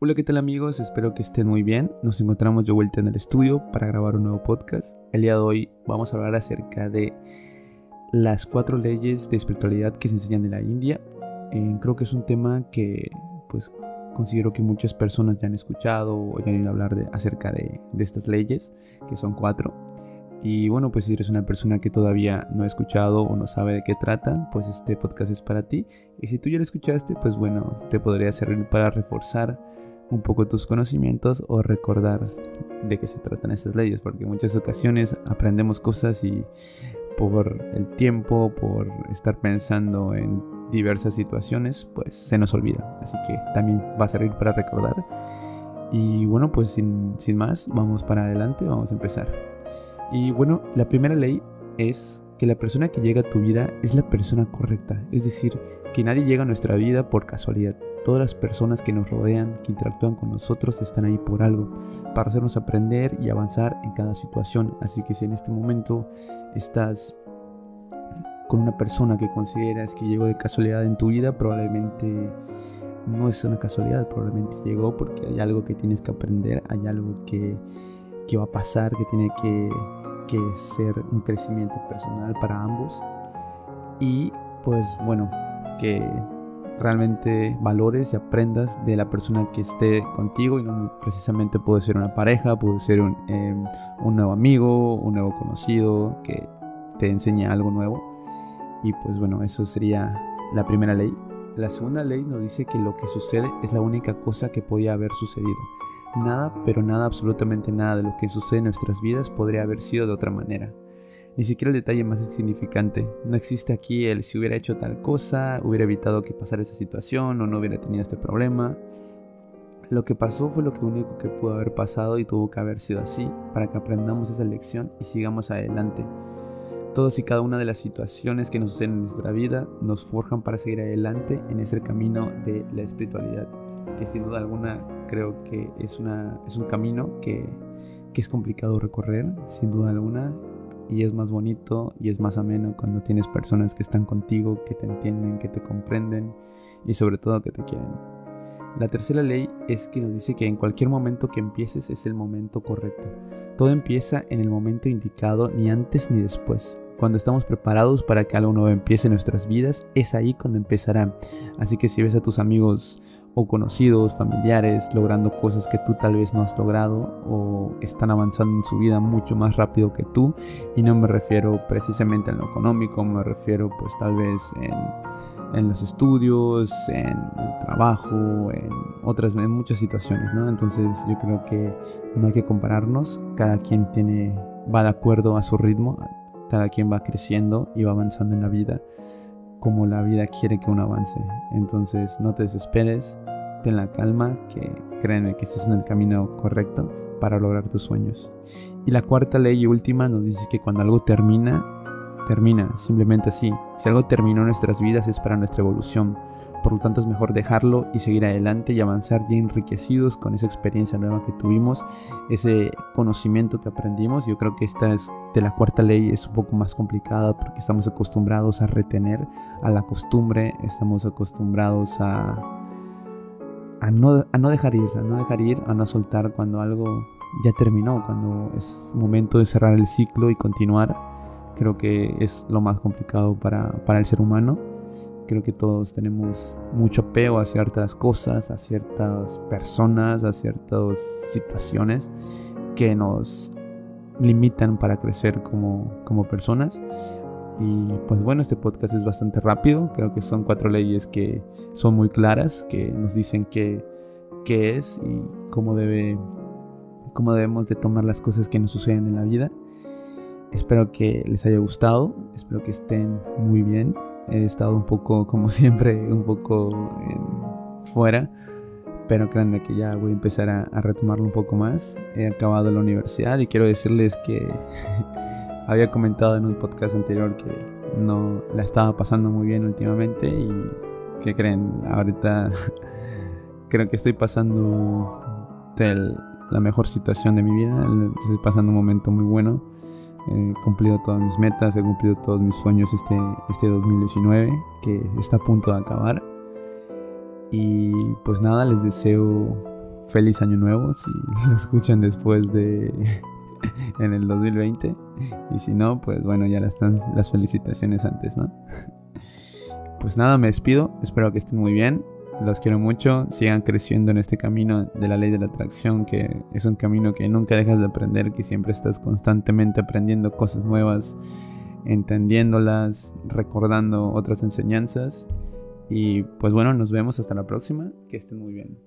Hola, ¿qué tal amigos? Espero que estén muy bien. Nos encontramos de vuelta en el estudio para grabar un nuevo podcast. El día de hoy vamos a hablar acerca de las cuatro leyes de espiritualidad que se enseñan en la India. Eh, creo que es un tema que pues considero que muchas personas ya han escuchado o ya han ido a hablar de, acerca de, de estas leyes, que son cuatro. Y bueno, pues si eres una persona que todavía no ha escuchado o no sabe de qué tratan, pues este podcast es para ti. Y si tú ya lo escuchaste, pues bueno, te podría servir para reforzar un poco tus conocimientos o recordar de qué se tratan estas leyes, porque en muchas ocasiones aprendemos cosas y por el tiempo, por estar pensando en diversas situaciones, pues se nos olvida. Así que también va a servir para recordar. Y bueno, pues sin, sin más, vamos para adelante, vamos a empezar. Y bueno, la primera ley es que la persona que llega a tu vida es la persona correcta, es decir, que nadie llega a nuestra vida por casualidad. Todas las personas que nos rodean, que interactúan con nosotros, están ahí por algo, para hacernos aprender y avanzar en cada situación. Así que si en este momento estás con una persona que consideras que llegó de casualidad en tu vida, probablemente no es una casualidad, probablemente llegó porque hay algo que tienes que aprender, hay algo que, que va a pasar, que tiene que, que ser un crecimiento personal para ambos. Y pues bueno, que realmente valores y aprendas de la persona que esté contigo y no precisamente puede ser una pareja, puede ser un, em, un nuevo amigo, un nuevo conocido que te enseñe algo nuevo. Y pues bueno, eso sería la primera ley. La segunda ley nos dice que lo que sucede es la única cosa que podía haber sucedido. Nada, pero nada, absolutamente nada de lo que sucede en nuestras vidas podría haber sido de otra manera ni siquiera el detalle más significante. No existe aquí el si hubiera hecho tal cosa, hubiera evitado que pasara esa situación o no hubiera tenido este problema. Lo que pasó fue lo que único que pudo haber pasado y tuvo que haber sido así para que aprendamos esa lección y sigamos adelante. Todas y cada una de las situaciones que nos suceden en nuestra vida nos forjan para seguir adelante en ese camino de la espiritualidad, que sin duda alguna creo que es, una, es un camino que, que es complicado recorrer, sin duda alguna, y es más bonito y es más ameno cuando tienes personas que están contigo, que te entienden, que te comprenden y sobre todo que te quieren. La tercera ley es que nos dice que en cualquier momento que empieces es el momento correcto. Todo empieza en el momento indicado, ni antes ni después. Cuando estamos preparados para que algo nuevo empiece en nuestras vidas, es ahí cuando empezará. Así que si ves a tus amigos o conocidos, familiares, logrando cosas que tú tal vez no has logrado o están avanzando en su vida mucho más rápido que tú. Y no me refiero precisamente en lo económico, me refiero pues tal vez en, en los estudios, en el trabajo, en otras, en muchas situaciones, ¿no? Entonces yo creo que no hay que compararnos, cada quien tiene, va de acuerdo a su ritmo, cada quien va creciendo y va avanzando en la vida como la vida quiere que uno avance. Entonces no te desesperes, ten la calma, que créeme que estás en el camino correcto para lograr tus sueños. Y la cuarta ley y última nos dice que cuando algo termina, termina, simplemente así. Si algo terminó en nuestras vidas es para nuestra evolución. Por lo tanto es mejor dejarlo y seguir adelante y avanzar ya enriquecidos con esa experiencia nueva que tuvimos, ese conocimiento que aprendimos. Yo creo que esta es de la cuarta ley es un poco más complicada porque estamos acostumbrados a retener a la costumbre, estamos acostumbrados a, a, no, a no dejar ir, a no dejar ir, a no soltar cuando algo ya terminó, cuando es momento de cerrar el ciclo y continuar. Creo que es lo más complicado para, para el ser humano Creo que todos tenemos mucho apego a ciertas cosas, a ciertas personas, a ciertas situaciones que nos limitan para crecer como, como personas. Y pues bueno, este podcast es bastante rápido. Creo que son cuatro leyes que son muy claras, que nos dicen qué, qué es y cómo, debe, cómo debemos de tomar las cosas que nos suceden en la vida. Espero que les haya gustado, espero que estén muy bien He estado un poco, como siempre, un poco fuera. Pero créanme que ya voy a empezar a, retomarlo un poco más. He acabado la universidad y quiero decirles que había comentado en un podcast anterior que no la estaba pasando muy bien últimamente y que creen, ahorita creo que estoy pasando la mejor situación de mi vida, estoy pasando un momento muy bueno He cumplido todas mis metas, he cumplido todos mis sueños este, este 2019 que está a punto de acabar. Y pues nada, les deseo feliz año nuevo si lo escuchan después de en el 2020 y si no, pues bueno, ya están las felicitaciones antes, ¿no? Pues nada, me despido, espero que estén muy bien, los quiero mucho, sigan creciendo en este camino de la ley de la atracción, que es un camino que nunca dejas de aprender, que siempre estás constantemente aprendiendo cosas nuevas, entendiéndolas, recordando otras enseñanzas. Y pues bueno, nos vemos hasta la próxima, que estén muy bien.